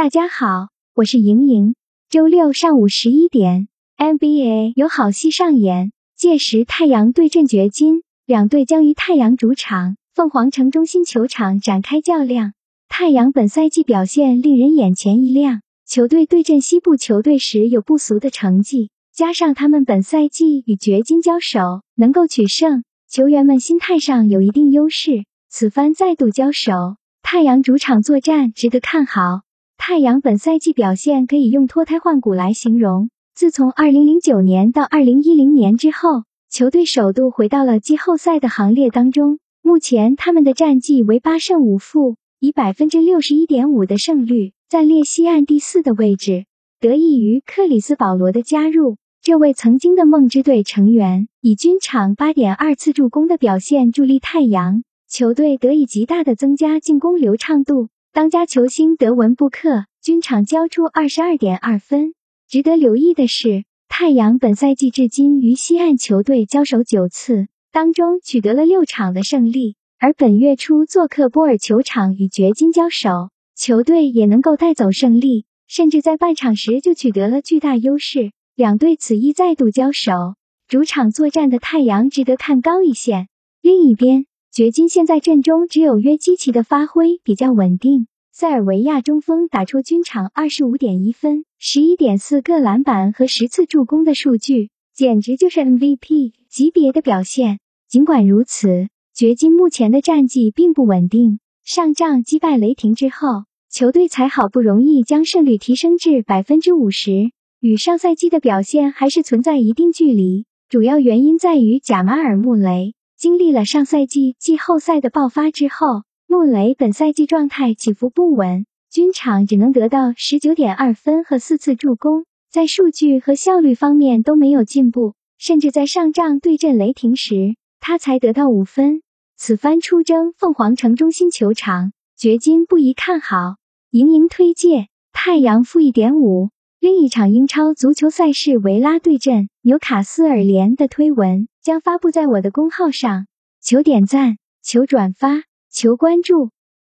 大家好，我是莹莹。周六上午十一点，NBA 有好戏上演，届时太阳对阵掘金，两队将于太阳主场凤凰城中心球场展开较量。太阳本赛季表现令人眼前一亮，球队对阵西部球队时有不俗的成绩，加上他们本赛季与掘金交手能够取胜，球员们心态上有一定优势。此番再度交手，太阳主场作战值得看好。太阳本赛季表现可以用脱胎换骨来形容。自从2009年到2010年之后，球队首度回到了季后赛的行列当中。目前他们的战绩为八胜五负，以百分之六十一点五的胜率暂列西岸第四的位置。得益于克里斯保罗的加入，这位曾经的梦之队成员以均场八点二次助攻的表现助力太阳球队得以极大的增加进攻流畅度。当家球星德文布克均场交出二十二点二分。值得留意的是，太阳本赛季至今与西岸球队交手九次，当中取得了六场的胜利。而本月初做客波尔球场与掘金交手，球队也能够带走胜利，甚至在半场时就取得了巨大优势。两队此役再度交手，主场作战的太阳值得看高一线。另一边。掘金现在阵中只有约基奇的发挥比较稳定，塞尔维亚中锋打出均场二十五点一分、十一点四个篮板和十次助攻的数据，简直就是 MVP 级别的表现。尽管如此，掘金目前的战绩并不稳定。上仗击败雷霆之后，球队才好不容易将胜率提升至百分之五十，与上赛季的表现还是存在一定距离。主要原因在于贾马尔·穆雷。经历了上赛季季后赛的爆发之后，穆雷本赛季状态起伏不稳，均场只能得到十九点二分和四次助攻，在数据和效率方面都没有进步，甚至在上仗对阵雷霆时，他才得到五分。此番出征凤凰城中心球场，掘金不宜看好。盈盈推介太阳负一点五。另一场英超足球赛事维拉对阵纽卡斯尔联的推文将发布在我的公号上，求点赞，求转发，求关注。